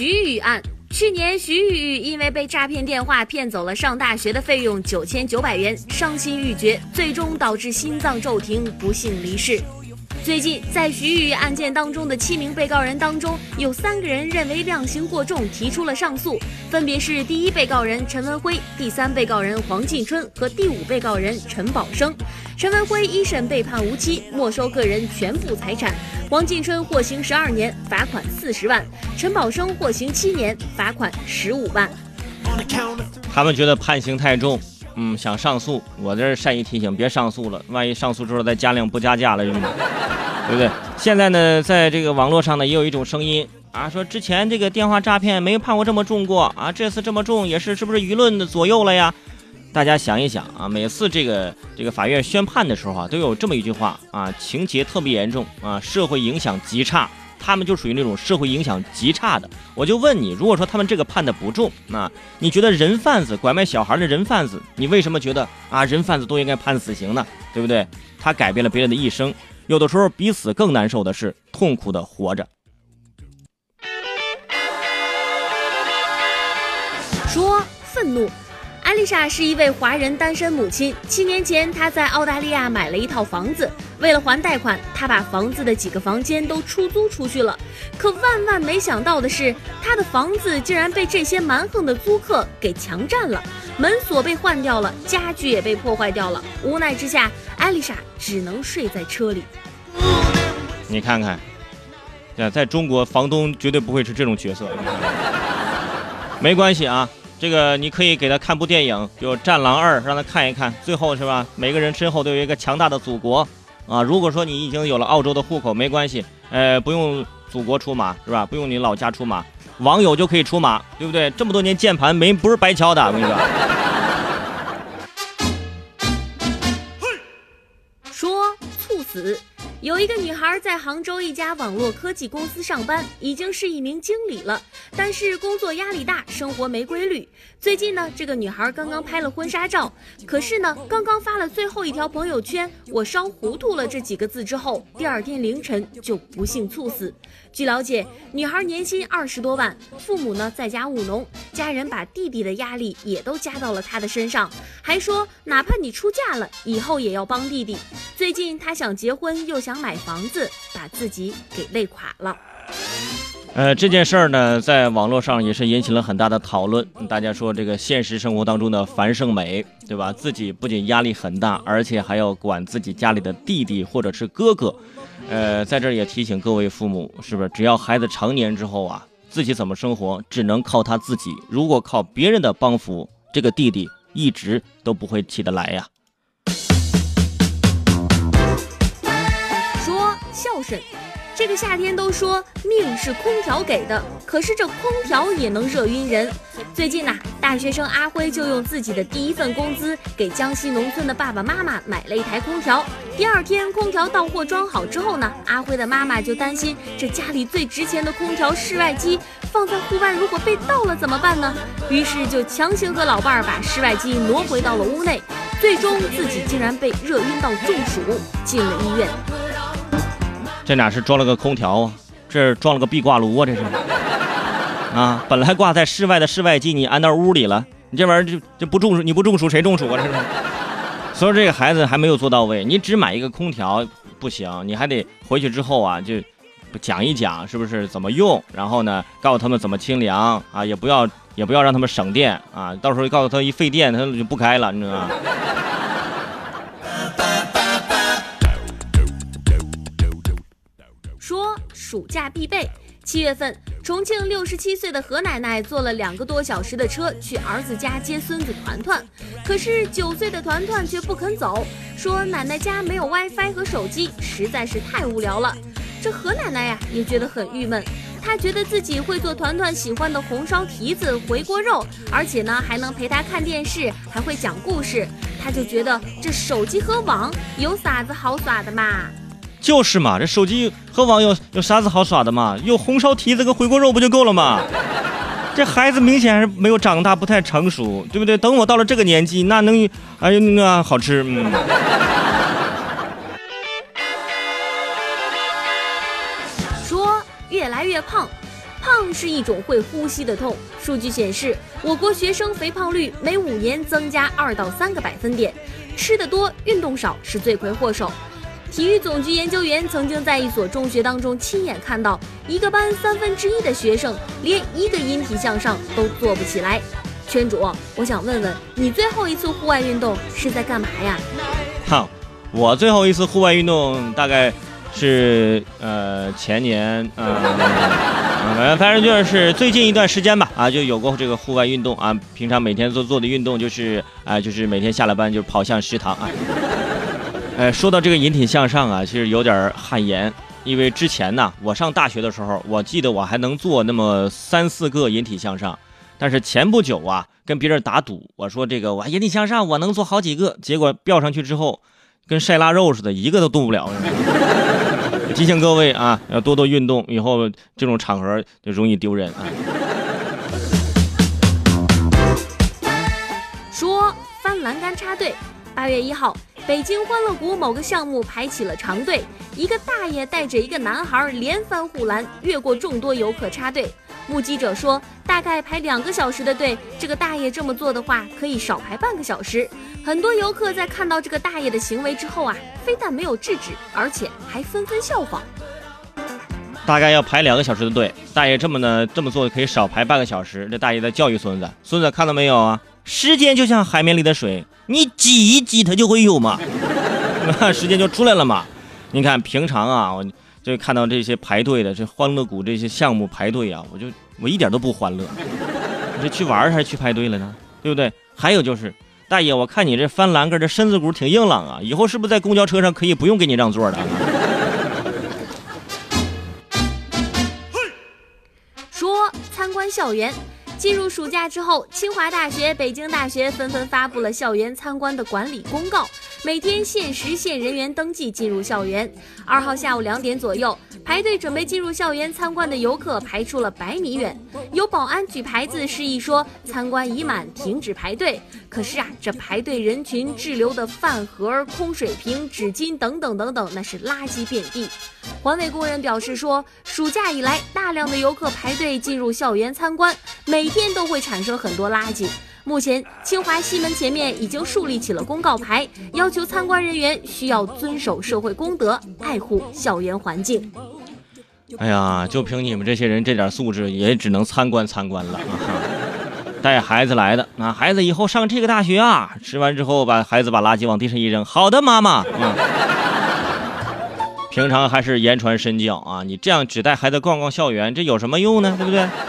徐宇案。去年，徐宇因为被诈骗电话骗走了上大学的费用九千九百元，伤心欲绝，最终导致心脏骤停，不幸离世。最近，在徐宇案件当中的七名被告人当中，有三个人认为量刑过重，提出了上诉，分别是第一被告人陈文辉、第三被告人黄进春和第五被告人陈宝生。陈文辉一审被判无期，没收个人全部财产。黄进春获刑十二年，罚款四十万；陈宝生获刑七年，罚款十五万。他们觉得判刑太重，嗯，想上诉。我这善意提醒，别上诉了，万一上诉之后再加量不加价了，对不对？现在呢，在这个网络上呢，也有一种声音啊，说之前这个电话诈骗没判过这么重过啊，这次这么重也是是不是舆论的左右了呀？大家想一想啊，每次这个这个法院宣判的时候啊，都有这么一句话啊，情节特别严重啊，社会影响极差。他们就属于那种社会影响极差的。我就问你，如果说他们这个判的不重，那你觉得人贩子拐卖小孩的人贩子，你为什么觉得啊人贩子都应该判死刑呢？对不对？他改变了别人的一生，有的时候比死更难受的是痛苦的活着。说愤怒。艾丽莎是一位华人单身母亲。七年前，她在澳大利亚买了一套房子，为了还贷款，她把房子的几个房间都出租出去了。可万万没想到的是，她的房子竟然被这些蛮横的租客给强占了，门锁被换掉了，家具也被破坏掉了。无奈之下，艾丽莎只能睡在车里。你看看，在中国，房东绝对不会是这种角色。没关系啊。这个你可以给他看部电影，就《战狼二》，让他看一看。最后是吧？每个人身后都有一个强大的祖国啊！如果说你已经有了澳洲的户口，没关系，呃，不用祖国出马是吧？不用你老家出马，网友就可以出马，对不对？这么多年键盘没不是白敲的，我跟你说。说猝死。有一个女孩在杭州一家网络科技公司上班，已经是一名经理了，但是工作压力大，生活没规律。最近呢，这个女孩刚刚拍了婚纱照，可是呢，刚刚发了最后一条朋友圈“我烧糊涂了”这几个字之后，第二天凌晨就不幸猝死。据了解，女孩年薪二十多万，父母呢在家务农，家人把弟弟的压力也都加到了她的身上，还说哪怕你出嫁了，以后也要帮弟弟。最近她想结婚，又想。买房房子，把自己给累垮了。呃，这件事儿呢，在网络上也是引起了很大的讨论。大家说，这个现实生活当中的樊胜美，对吧？自己不仅压力很大，而且还要管自己家里的弟弟或者是哥哥。呃，在这儿也提醒各位父母，是不是？只要孩子成年之后啊，自己怎么生活，只能靠他自己。如果靠别人的帮扶，这个弟弟一直都不会起得来呀。这个夏天都说命是空调给的，可是这空调也能热晕人。最近呐，大学生阿辉就用自己的第一份工资给江西农村的爸爸妈妈买了一台空调。第二天空调到货装好之后呢，阿辉的妈妈就担心这家里最值钱的空调室外机放在户外，如果被盗了怎么办呢？于是就强行和老伴儿把室外机挪回到了屋内，最终自己竟然被热晕到中暑，进了医院。这哪是装了个空调啊？这装了个壁挂炉啊！这是啊，本来挂在室外的室外机，你安到屋里了，你这玩意儿就就不中暑，你不中暑谁中暑啊？这是。所以这个孩子还没有做到位，你只买一个空调不行，你还得回去之后啊，就讲一讲是不是怎么用，然后呢，告诉他们怎么清凉啊，也不要也不要让他们省电啊，到时候告诉他一费电他就不开了，你知道吗？暑假必备。七月份，重庆六十七岁的何奶奶坐了两个多小时的车去儿子家接孙子团团，可是九岁的团团却不肯走，说奶奶家没有 WiFi 和手机，实在是太无聊了。这何奶奶呀也觉得很郁闷，她觉得自己会做团团喜欢的红烧蹄子、回锅肉，而且呢还能陪他看电视，还会讲故事，她就觉得这手机和网有啥子好耍的嘛？就是嘛，这手机和网有有啥子好耍的嘛？有红烧蹄子跟回锅肉不就够了吗？这孩子明显还是没有长大，不太成熟，对不对？等我到了这个年纪，那能哎呦那好吃。嗯。说越来越胖。胖是一种会呼吸的痛。数据显示，我国学生肥胖率每五年增加二到三个百分点，吃的多、运动少是罪魁祸首。体育总局研究员曾经在一所中学当中亲眼看到，一个班三分之一的学生连一个引体向上都做不起来。圈主，我想问问你，最后一次户外运动是在干嘛呀？哼，我最后一次户外运动大概是呃前年，呃，反正反正就是最近一段时间吧，啊，就有过这个户外运动啊。平常每天做做的运动就是啊，就是每天下了班就跑向食堂啊。呃，说到这个引体向上啊，其实有点汗颜，因为之前呢，我上大学的时候，我记得我还能做那么三四个引体向上，但是前不久啊，跟别人打赌，我说这个我引体向上我能做好几个，结果吊上去之后，跟晒腊肉似的，一个都动不了。提醒各位啊，要多多运动，以后这种场合就容易丢人啊。说翻栏杆插队，八月一号。北京欢乐谷某个项目排起了长队，一个大爷带着一个男孩连翻护栏，越过众多游客插队。目击者说，大概排两个小时的队，这个大爷这么做的话，可以少排半个小时。很多游客在看到这个大爷的行为之后啊，非但没有制止，而且还纷纷效仿。大概要排两个小时的队，大爷这么呢这么做可以少排半个小时。这大爷在教育孙子，孙子看到没有啊？时间就像海绵里的水，你挤一挤它就会有嘛，那 时间就出来了嘛。你看平常啊，我就看到这些排队的这欢乐谷这些项目排队啊，我就我一点都不欢乐。你这去玩还是去排队了呢？对不对？还有就是，大爷，我看你这翻栏杆这身子骨挺硬朗啊，以后是不是在公交车上可以不用给你让座的？说参观校园。进入暑假之后，清华大学、北京大学纷纷发布了校园参观的管理公告，每天限时限人员登记进入校园。二号下午两点左右，排队准备进入校园参观的游客排出了百米远，有保安举牌子示意说参观已满，停止排队。可是啊，这排队人群滞留的饭盒、空水瓶、纸巾等等等等，那是垃圾遍地。环卫工人表示说，暑假以来，大量的游客排队进入校园参观，每天都会产生很多垃圾。目前，清华西门前面已经树立起了公告牌，要求参观人员需要遵守社会公德，爱护校园环境。哎呀，就凭你们这些人这点素质，也只能参观参观了。带孩子来的，那孩子以后上这个大学啊，吃完之后把孩子把垃圾往地上一扔。好的，妈妈。嗯平常还是言传身教啊！你这样只带孩子逛逛校园，这有什么用呢？对不对？